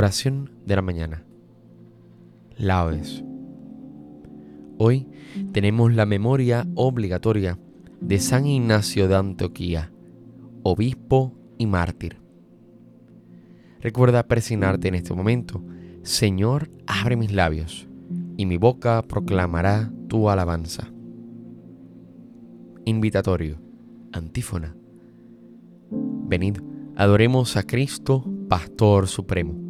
Oración de la mañana. Laudes. Hoy tenemos la memoria obligatoria de San Ignacio de Antioquía, obispo y mártir. Recuerda presionarte en este momento. Señor, abre mis labios, y mi boca proclamará tu alabanza. Invitatorio. Antífona. Venid, adoremos a Cristo, Pastor Supremo.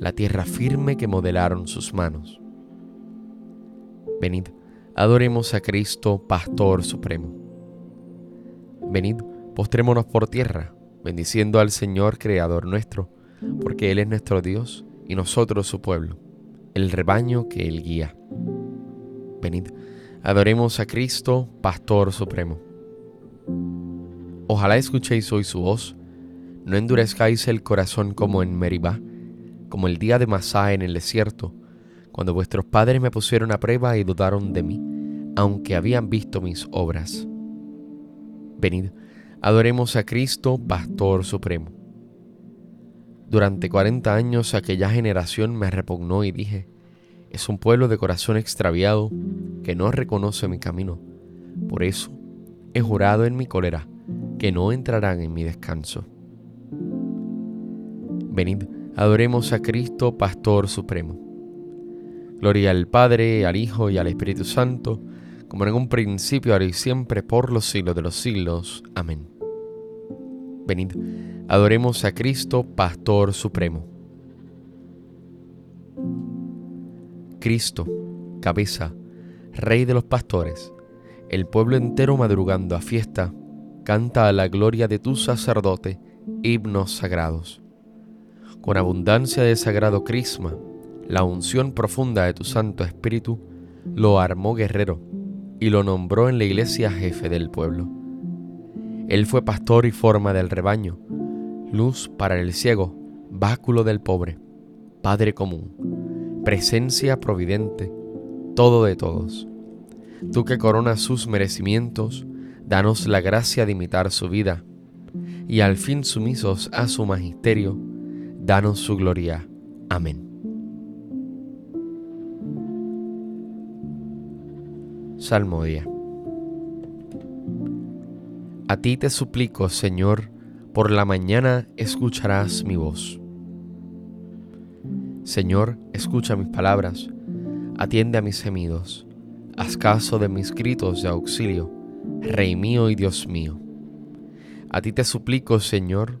la tierra firme que modelaron sus manos. Venid, adoremos a Cristo, Pastor Supremo. Venid, postrémonos por tierra, bendiciendo al Señor Creador nuestro, porque Él es nuestro Dios y nosotros su pueblo, el rebaño que Él guía. Venid, adoremos a Cristo, Pastor Supremo. Ojalá escuchéis hoy su voz, no endurezcáis el corazón como en Meribá, como el día de Masá en el desierto, cuando vuestros padres me pusieron a prueba y dudaron de mí, aunque habían visto mis obras. Venid, adoremos a Cristo, Pastor Supremo. Durante cuarenta años aquella generación me repugnó y dije, es un pueblo de corazón extraviado que no reconoce mi camino. Por eso he jurado en mi cólera que no entrarán en mi descanso. Venid, adoremos a Cristo, Pastor Supremo. Gloria al Padre, al Hijo y al Espíritu Santo, como en un principio, ahora y siempre, por los siglos de los siglos. Amén. Venid, adoremos a Cristo, Pastor Supremo. Cristo, cabeza, Rey de los pastores, el pueblo entero madrugando a fiesta, canta a la gloria de tu sacerdote himnos sagrados. Con abundancia de sagrado crisma, la unción profunda de tu Santo Espíritu lo armó guerrero y lo nombró en la iglesia jefe del pueblo. Él fue pastor y forma del rebaño, luz para el ciego, báculo del pobre, Padre común, presencia providente, todo de todos. Tú que coronas sus merecimientos, danos la gracia de imitar su vida, y al fin sumisos a su magisterio, danos su gloria. Amén. Salmodia. A ti te suplico, Señor, por la mañana escucharás mi voz. Señor, escucha mis palabras, atiende a mis gemidos, haz caso de mis gritos de auxilio Rey mío y Dios mío. A ti te suplico, Señor,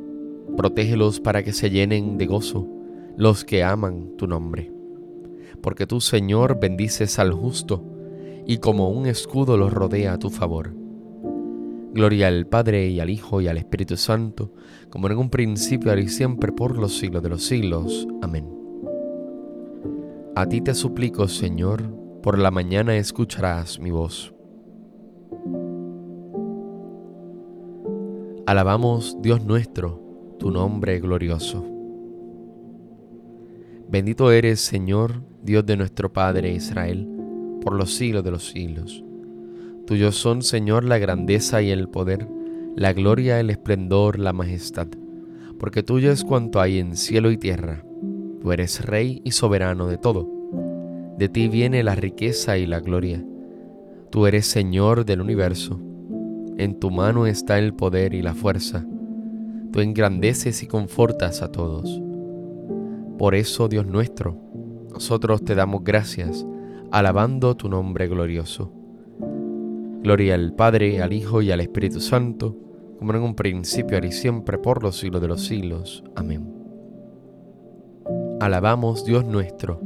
Protégelos para que se llenen de gozo los que aman tu nombre. Porque tú, Señor, bendices al justo y como un escudo los rodea a tu favor. Gloria al Padre y al Hijo y al Espíritu Santo, como en un principio, ahora y siempre, por los siglos de los siglos. Amén. A ti te suplico, Señor, por la mañana escucharás mi voz. Alabamos, Dios nuestro, tu nombre glorioso. Bendito eres, Señor, Dios de nuestro Padre Israel, por los siglos de los siglos. Tuyo son, Señor, la grandeza y el poder, la gloria, el esplendor, la majestad, porque tuyo es cuanto hay en cielo y tierra. Tú eres Rey y soberano de todo. De ti viene la riqueza y la gloria. Tú eres Señor del universo. En tu mano está el poder y la fuerza. Tú engrandeces y confortas a todos. Por eso, Dios nuestro, nosotros te damos gracias, alabando tu nombre glorioso. Gloria al Padre, al Hijo y al Espíritu Santo, como en un principio, ahora y siempre, por los siglos de los siglos. Amén. Alabamos, Dios nuestro,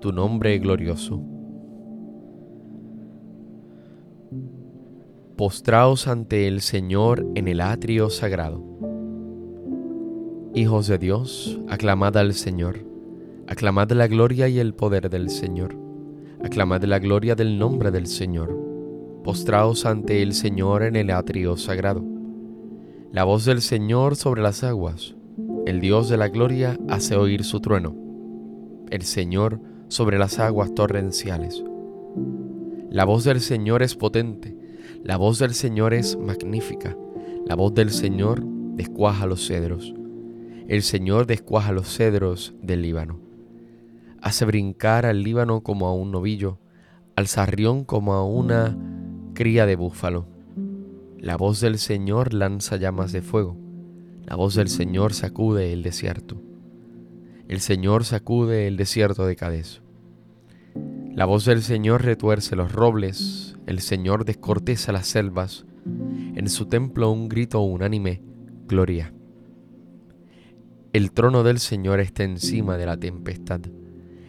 tu nombre glorioso. Postraos ante el Señor en el atrio sagrado. Hijos de Dios, aclamad al Señor, aclamad la gloria y el poder del Señor, aclamad la gloria del nombre del Señor, postraos ante el Señor en el atrio sagrado. La voz del Señor sobre las aguas. El Dios de la gloria hace oír su trueno, el Señor sobre las aguas torrenciales. La voz del Señor es potente, la voz del Señor es magnífica, la voz del Señor descuaja los cedros. El Señor descuaja los cedros del Líbano. Hace brincar al Líbano como a un novillo, al sarrión como a una cría de búfalo. La voz del Señor lanza llamas de fuego la voz del Señor sacude el desierto. El Señor sacude el desierto de Cades. La voz del Señor retuerce los robles, el Señor descorteza las selvas. En su templo un grito unánime, gloria. El trono del Señor está encima de la tempestad.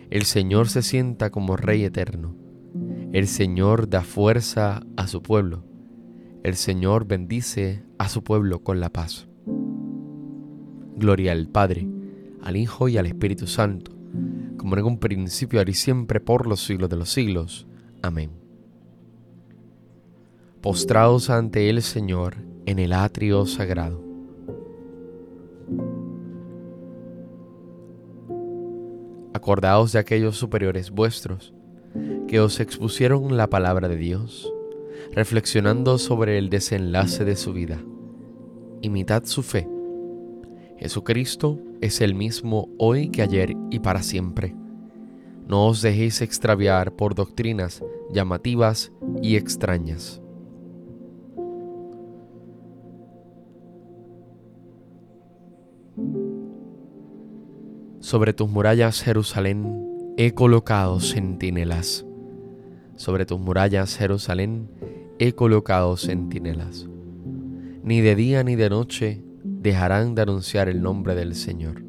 El Señor se sienta como Rey eterno. El Señor da fuerza a su pueblo. El Señor bendice a su pueblo con la paz. Gloria al Padre, al Hijo y al Espíritu Santo, como en un principio, ahora y siempre, por los siglos de los siglos. Amén. Postraos ante el Señor en el atrio sagrado. Acordaos de aquellos superiores vuestros que os expusieron la palabra de Dios, reflexionando sobre el desenlace de su vida. Imitad su fe Jesucristo es el mismo hoy que ayer y para siempre. No os dejéis extraviar por doctrinas llamativas y extrañas. Sobre tus murallas, Jerusalén, he colocado centinelas. Sobre tus murallas, Jerusalén, he colocado centinelas. Ni de día ni de noche dejarán de anunciar el nombre del Señor.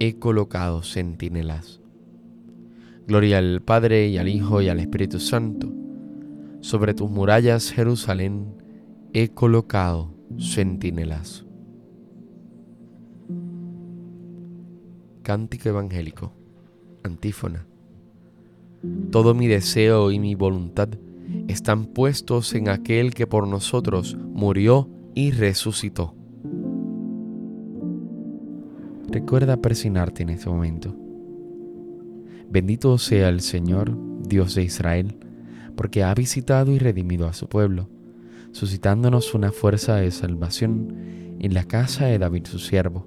He colocado centinelas. Gloria al Padre y al Hijo y al Espíritu Santo. Sobre tus murallas, Jerusalén, he colocado centinelas. Cántico evangélico. Antífona. Todo mi deseo y mi voluntad están puestos en aquel que por nosotros murió y resucitó recuerda persignarte en este momento. Bendito sea el Señor, Dios de Israel, porque ha visitado y redimido a su pueblo, suscitándonos una fuerza de salvación en la casa de David su siervo,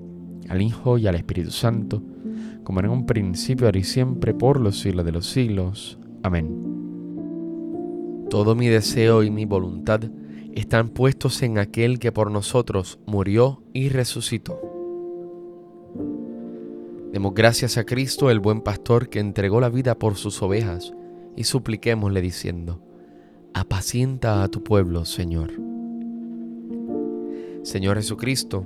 al Hijo y al Espíritu Santo, como en un principio, ahora y siempre, por los siglos de los siglos. Amén. Todo mi deseo y mi voluntad están puestos en aquel que por nosotros murió y resucitó. Demos gracias a Cristo, el buen pastor, que entregó la vida por sus ovejas, y supliquémosle diciendo, apacienta a tu pueblo, Señor. Señor Jesucristo,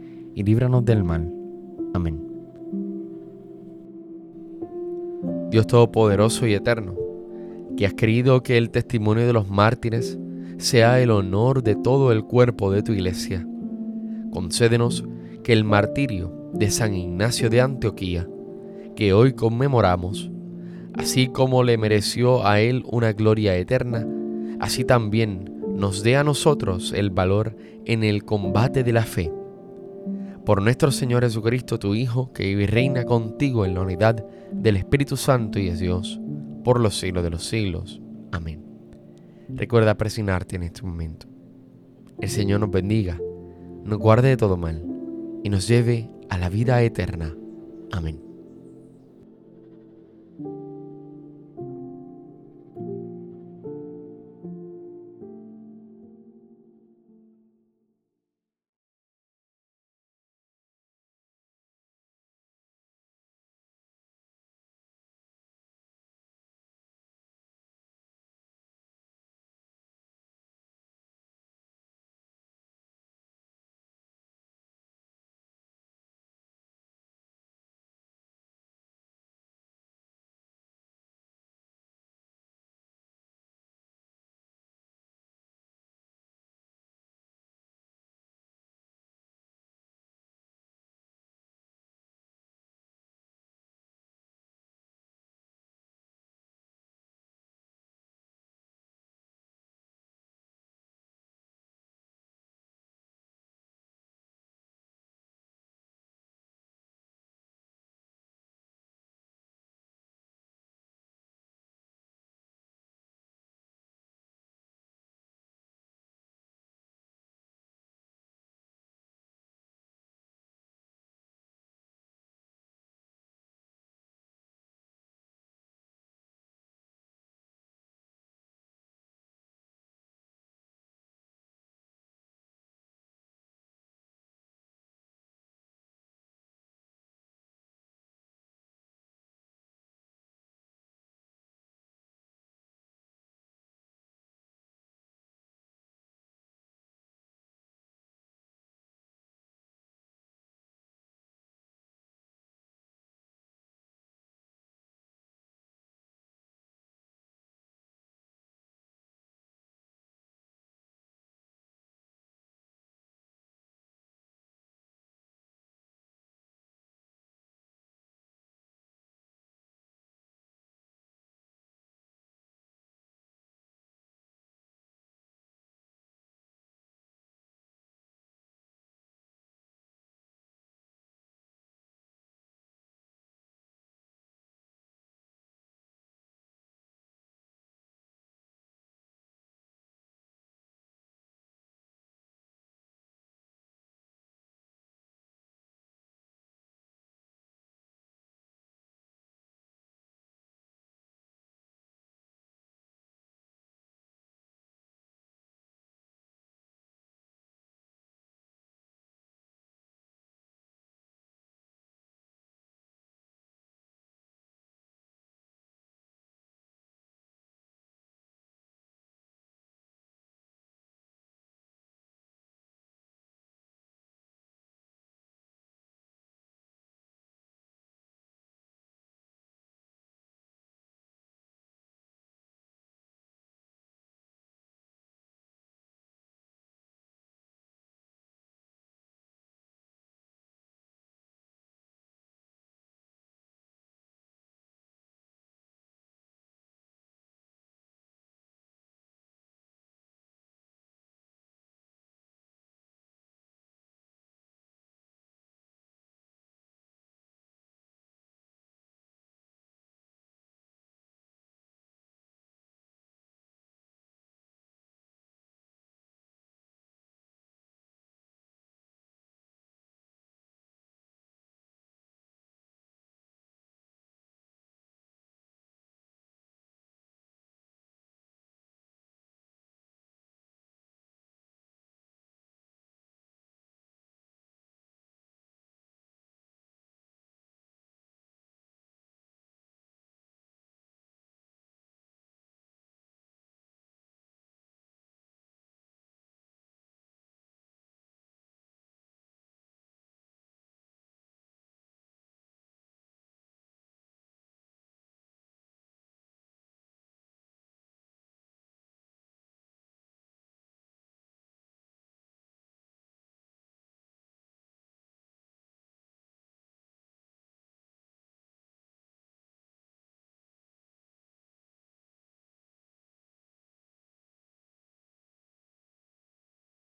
y líbranos del mal. Amén. Dios Todopoderoso y Eterno, que has querido que el testimonio de los mártires sea el honor de todo el cuerpo de tu iglesia. Concédenos que el martirio de San Ignacio de Antioquía, que hoy conmemoramos, así como le mereció a él una gloria eterna, así también nos dé a nosotros el valor en el combate de la fe. Por nuestro Señor Jesucristo, tu Hijo, que vive y reina contigo en la unidad del Espíritu Santo y es Dios, por los siglos de los siglos. Amén. Recuerda presionarte en este momento. El Señor nos bendiga, nos guarde de todo mal y nos lleve a la vida eterna. Amén.